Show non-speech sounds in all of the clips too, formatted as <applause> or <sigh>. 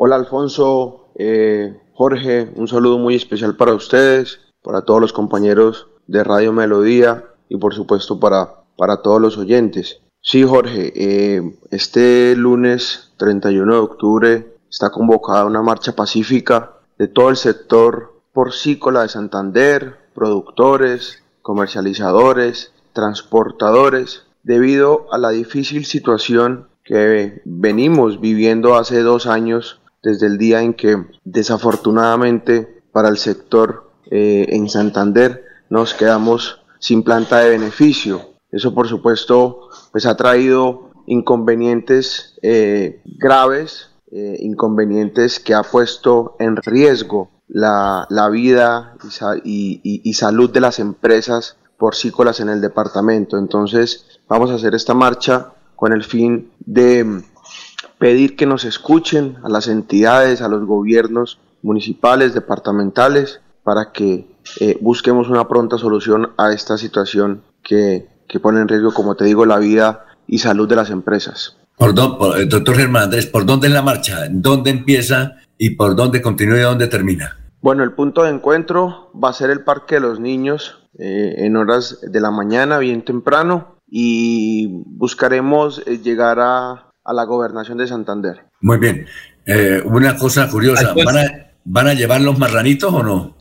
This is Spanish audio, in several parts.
Hola Alfonso, eh, Jorge, un saludo muy especial para ustedes, para todos los compañeros de Radio Melodía y por supuesto para, para todos los oyentes. Sí, Jorge, eh, este lunes 31 de octubre está convocada una marcha pacífica de todo el sector porcícola de Santander, productores, comercializadores, transportadores, debido a la difícil situación que venimos viviendo hace dos años desde el día en que desafortunadamente para el sector eh, en Santander nos quedamos sin planta de beneficio. Eso por supuesto pues ha traído inconvenientes eh, graves, eh, inconvenientes que ha puesto en riesgo la, vida y, salud de las empresas porcícolas en el departamento. Entonces vamos a hacer esta marcha con el fin de pedir que nos escuchen a las entidades, a los gobiernos municipales, departamentales, para que eh, busquemos una pronta solución a esta situación que, pone en riesgo, como te digo, la vida y salud de las empresas. Por, eh, doctor Germán Andrés, ¿por dónde es la marcha? ¿Dónde empieza y por dónde continúa y dónde termina? Bueno, el punto de encuentro va a ser el Parque de los Niños eh, en horas de la mañana, bien temprano, y buscaremos llegar a, a la gobernación de Santander. Muy bien. Eh, una cosa curiosa, ¿van a, ¿van a llevar los marranitos o no?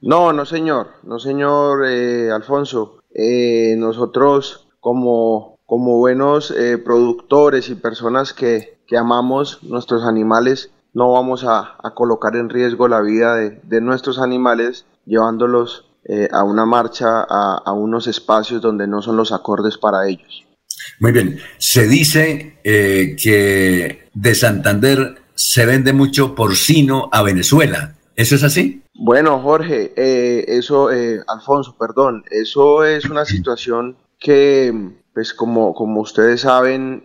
No, no señor, no señor eh, Alfonso. Eh, nosotros como, como buenos productores y personas que, que, amamos nuestros animales, no vamos a, a, colocar en riesgo la vida de, de nuestros animales llevándolos a una marcha, a, a unos espacios donde no son los acordes para ellos. Muy bien. Se dice eh, que de Santander se vende mucho porcino a Venezuela. ¿Eso es así? Bueno, Jorge, eh, eso, eh, Alfonso, perdón, eso es una situación que, pues como, como ustedes saben,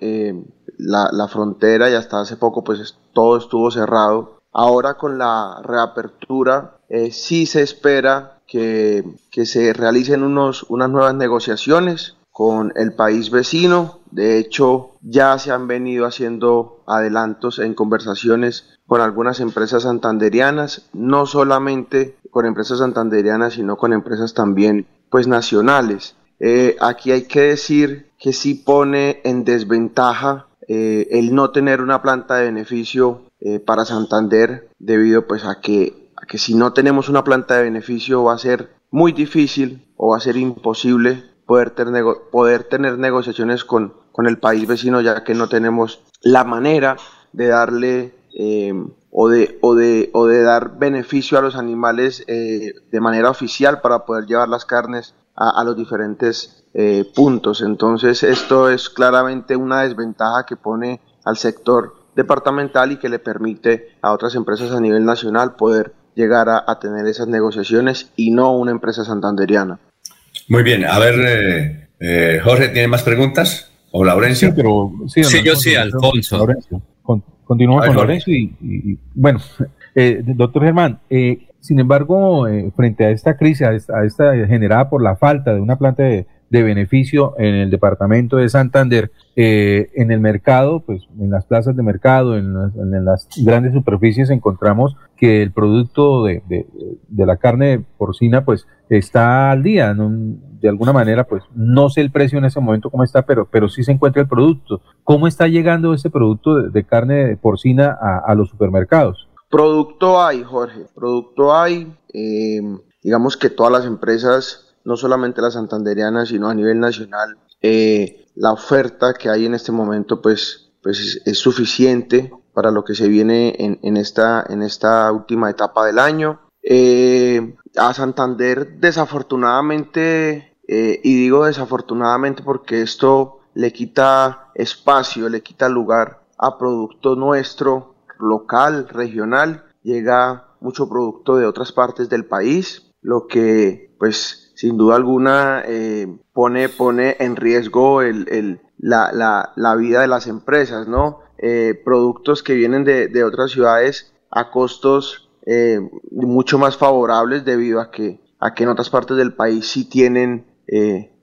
la, la, frontera y hasta hace poco, pues todo estuvo cerrado. Ahora con la reapertura, sí se espera que, que se realicen unos, unas nuevas negociaciones con el país vecino. De hecho, ya se han venido haciendo adelantos en conversaciones con algunas empresas santanderianas, no solamente con empresas santanderianas, sino con empresas también pues nacionales. Eh, aquí hay que decir que sí pone en desventaja eh, el no tener una planta de beneficio eh, para Santander debido pues a que, a que si no tenemos una planta de beneficio va a ser muy difícil o va a ser imposible poder, tener, poder tener negociaciones con, con el país vecino, ya que no tenemos la manera de darle eh, o, de, o, de, o de dar beneficio a los animales eh, de manera oficial para poder llevar las carnes a, los diferentes eh, puntos. Entonces esto es claramente una desventaja que pone al sector departamental y que le permite a otras empresas a nivel nacional poder llegar a, a tener esas negociaciones y no una empresa santanderiana. Muy bien, a ver, eh, eh, Jorge, ¿tiene más preguntas? ¿O Laurencio? Sí, pero, sí, yo sí, Alfonso. Laurencio. con Laurencio y, bueno, <laughs> eh, doctor Germán, sin embargo, frente a esta crisis, a esta, generada por la falta de una planta de, de beneficio en el departamento de Santander, eh, en el mercado, pues en las plazas de mercado, en las, grandes superficies encontramos que el producto de, de, la carne porcina pues está al día, de alguna manera pues no sé el precio en ese momento cómo está, pero, pero sí se encuentra el producto. ¿Cómo está llegando ese producto de, carne porcina a, los supermercados? Producto hay, Jorge, producto hay. Eh, digamos que todas las empresas, no solamente las santanderianas, sino a nivel nacional, eh, la oferta que hay en este momento pues, pues es, suficiente para lo que se viene en, esta, en esta última etapa del año. Eh, a Santander desafortunadamente, eh, y digo desafortunadamente porque esto le quita espacio, le quita lugar a producto nuestro, local, regional, llega mucho producto de otras partes del país, lo que pues sin duda alguna eh, pone, pone en riesgo el, la, vida de las empresas, ¿no? Eh, productos que vienen de, otras ciudades a costos eh, mucho más favorables debido a que, a que en otras partes del país sí tienen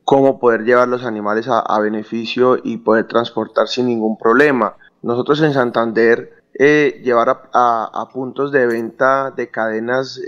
cómo poder llevar los animales a, beneficio y poder transportar sin ningún problema. Nosotros en Santander llevar a, puntos de venta de cadenas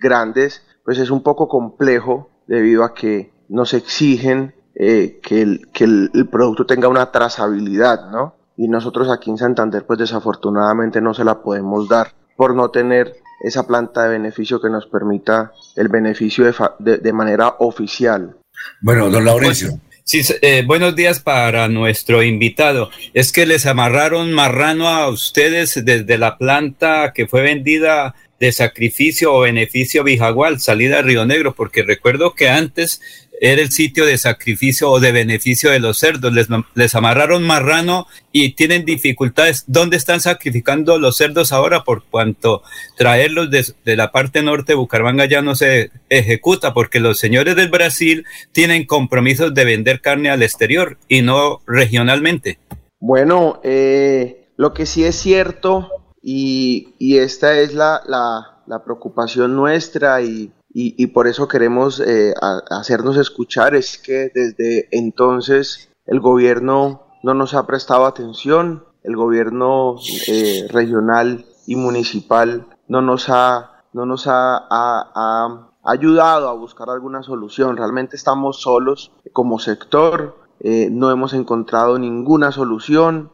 grandes, pues es un poco complejo debido a que nos exigen eh, que, el, que el, producto tenga una trazabilidad, ¿no? Y nosotros aquí en Santander, pues desafortunadamente no se la podemos dar por no tener esa planta de beneficio que nos permita el beneficio de, de, manera oficial. Bueno, don Laurencio. Sí, eh, buenos días para nuestro invitado. Es que les amarraron marrano a ustedes desde la planta que fue vendida de sacrificio o beneficio Bijagual, salida de Río Negro, porque recuerdo que antes era el sitio de sacrificio o de beneficio de los cerdos. Les, amarraron marrano y tienen dificultades. ¿Dónde están sacrificando los cerdos ahora? Por cuanto traerlos de, de, la parte norte de Bucaramanga ya no se ejecuta, porque los señores del Brasil tienen compromisos de vender carne al exterior y no regionalmente. Bueno, eh, lo que sí es cierto, y, esta es la, la, la preocupación nuestra y y, por eso queremos eh, hacernos escuchar, es que desde entonces el gobierno no nos ha prestado atención, el gobierno eh, regional y municipal no nos ha, no nos ha, ayudado a buscar alguna solución. Realmente estamos solos como sector, eh, no hemos encontrado ninguna solución.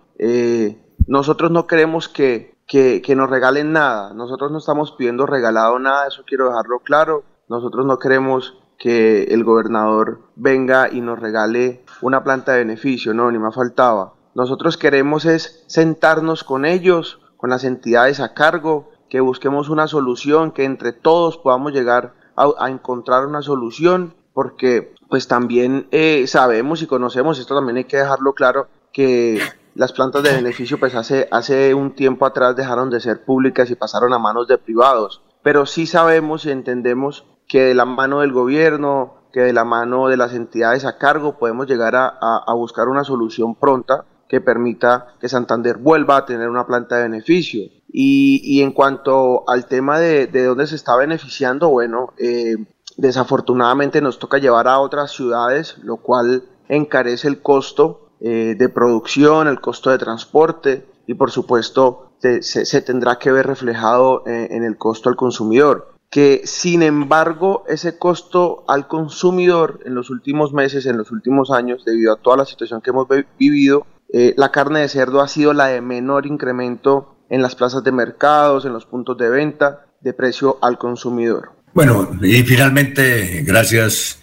nosotros no queremos que que, nos regalen nada. Nosotros no estamos pidiendo regalado nada, eso quiero dejarlo claro. Nosotros no queremos que el gobernador venga y nos regale una planta de beneficio, no, ni más faltaba. Nosotros queremos es sentarnos con ellos, con las entidades a cargo, que busquemos una solución, que entre todos podamos llegar a, encontrar una solución, porque pues también eh, sabemos y conocemos, esto también hay que dejarlo claro, que las plantas de beneficio pues hace, hace un tiempo atrás dejaron de ser públicas y pasaron a manos de privados. Pero sí sabemos y entendemos que de la mano del gobierno, que de la mano de las entidades a cargo podemos llegar a, buscar una solución pronta que permita que Santander vuelva a tener una planta de beneficio. Y, en cuanto al tema de, dónde se está beneficiando, bueno, eh, desafortunadamente nos toca llevar a otras ciudades, lo cual encarece el costo eh, de producción, el costo de transporte y por supuesto se, tendrá que ver reflejado eh, en, el costo al consumidor. Que sin embargo ese costo al consumidor en los últimos meses, en los últimos años, debido a toda la situación que hemos vivido, eh, la carne de cerdo ha sido la de menor incremento en las plazas de mercados, en los puntos de venta de precio al consumidor. Bueno, y finalmente, gracias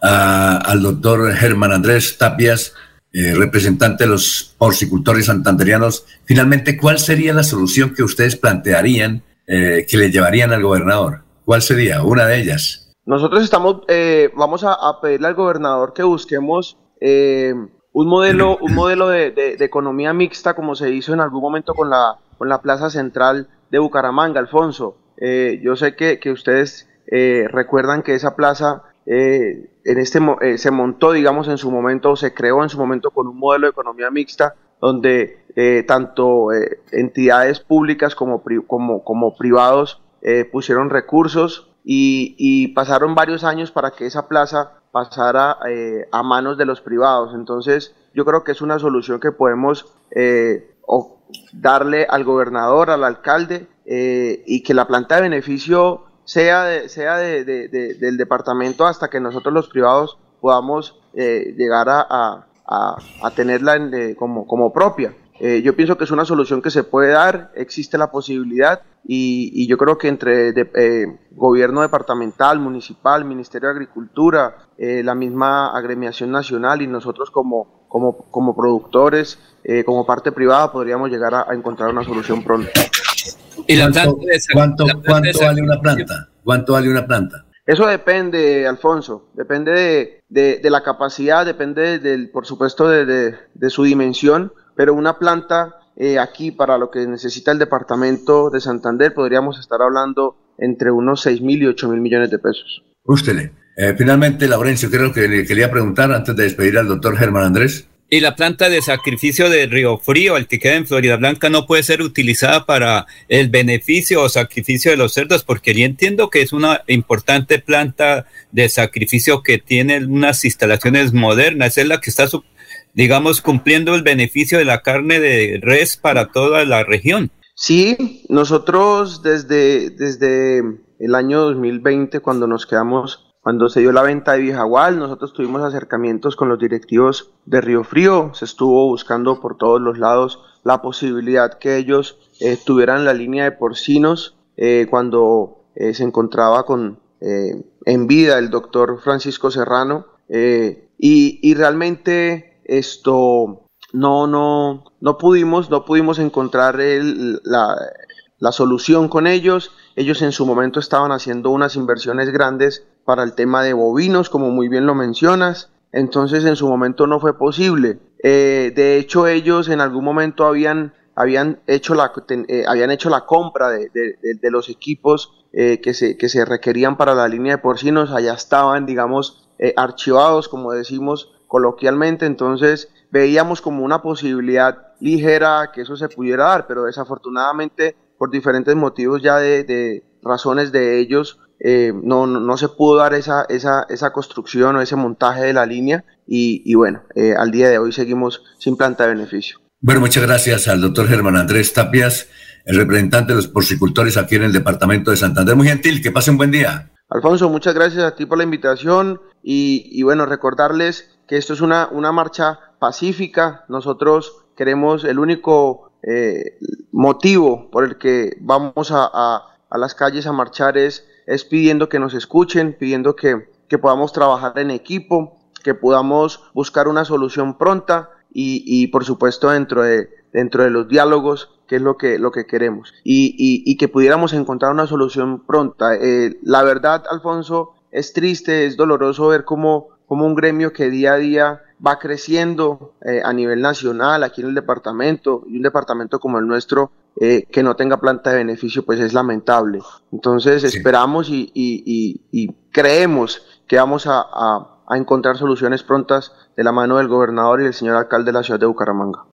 al doctor Germán Andrés Tapias, eh, representante de los porcicultores santanderianos, finalmente, ¿cuál sería la solución que ustedes plantearían eh, que le llevarían al gobernador? ¿Cuál sería una de ellas? Nosotros estamos, eh, vamos a, pedirle al gobernador que busquemos un modelo, un modelo de, economía mixta como se hizo en algún momento con la, con la Plaza Central de Bucaramanga, Alfonso. yo sé que, que ustedes recuerdan que esa plaza eh, en este, eh, se montó, digamos, en su momento, se creó en su momento con un modelo de economía mixta, donde eh, tanto entidades públicas como, como, privados pusieron recursos y, pasaron varios años para que esa plaza pasara a manos de los privados. Entonces, yo creo que es una solución que podemos darle al gobernador, al alcalde, y que la planta de beneficio sea, de, sea de, del departamento hasta que nosotros los privados podamos eh, llegar a, a, tenerla como, como propia. Eh, yo pienso que es una solución que se puede dar, existe la posibilidad y, yo creo que entre eh, gobierno departamental, municipal, Ministerio de Agricultura, la misma agremiación nacional y nosotros como, como, como productores, como parte privada, podríamos llegar a encontrar una solución pronto. ¿Y ¿Cuánto, vale una planta? ¿Cuánto vale una planta? Eso depende, Alfonso, depende de, la capacidad, depende, del, por supuesto, de, su dimensión, pero una planta eh, aquí para lo que necesita el departamento de Santander podríamos estar hablando entre unos 6 mil y 8 mil millones de pesos. Usted, eh, finalmente, Laurencio, creo que le quería preguntar antes de despedir al doctor Germán Andrés. Y la planta de sacrificio de Río Frío, el que queda en Florida Blanca, no puede ser utilizada para el beneficio o sacrificio de los cerdos, porque yo entiendo que es una importante planta de sacrificio que tiene unas instalaciones modernas, es la que está, digamos, cumpliendo el beneficio de la carne de res para toda la región. Sí, nosotros desde, desde el año 2020, cuando nos quedamos, cuando se dio la venta de Vijagual, nosotros tuvimos acercamientos con los directivos de Río Frío, se estuvo buscando por todos los lados la posibilidad que ellos eh, tuvieran la línea de porcinos eh, cuando eh, se encontraba con, en vida el doctor Francisco Serrano y, y realmente esto no, no, no pudimos, no pudimos encontrar la solución con ellos. Ellos en su momento estaban haciendo unas inversiones grandes para el tema de bovinos, como muy bien lo mencionas. Entonces en su momento no fue posible. Eh, de hecho ellos en algún momento habían, habían, hecho, la, eh, habían hecho la compra de, de, los equipos eh, que, se, que se requerían para la línea de porcinos. Allá estaban, digamos, archivados, como decimos coloquialmente. Entonces veíamos como una posibilidad ligera que eso se pudiera dar, pero desafortunadamente por diferentes motivos ya de, razones de ellos, eh, no, no, se pudo dar esa, esa, esa, construcción o ese montaje de la línea y, bueno, eh, al día de hoy seguimos sin planta de beneficio. Bueno, muchas gracias al doctor Germán Andrés Tapias, el representante de los porcicultores aquí en el departamento de Santander. Muy gentil, que pase un buen día. Alfonso, muchas gracias a ti por la invitación y, y bueno, recordarles que esto es una, una marcha pacífica. Nosotros queremos el único eh, motivo por el que vamos a, a, las calles a marchar es, es pidiendo que nos escuchen, pidiendo que, que, podamos trabajar en equipo, que podamos buscar una solución pronta y, y por supuesto dentro de, dentro de los diálogos que es lo que, lo que queremos, y, y, que pudiéramos encontrar una solución pronta. Eh, la verdad, Alfonso, es triste, es doloroso ver cómo, cómo un gremio que día a día va creciendo eh, a nivel nacional aquí en el departamento y un departamento como el nuestro eh, que no tenga planta de beneficio pues es lamentable. Entonces esperamos y, y, y, creemos que vamos a, a, a encontrar soluciones prontas de la mano del gobernador y del señor alcalde de la ciudad de Bucaramanga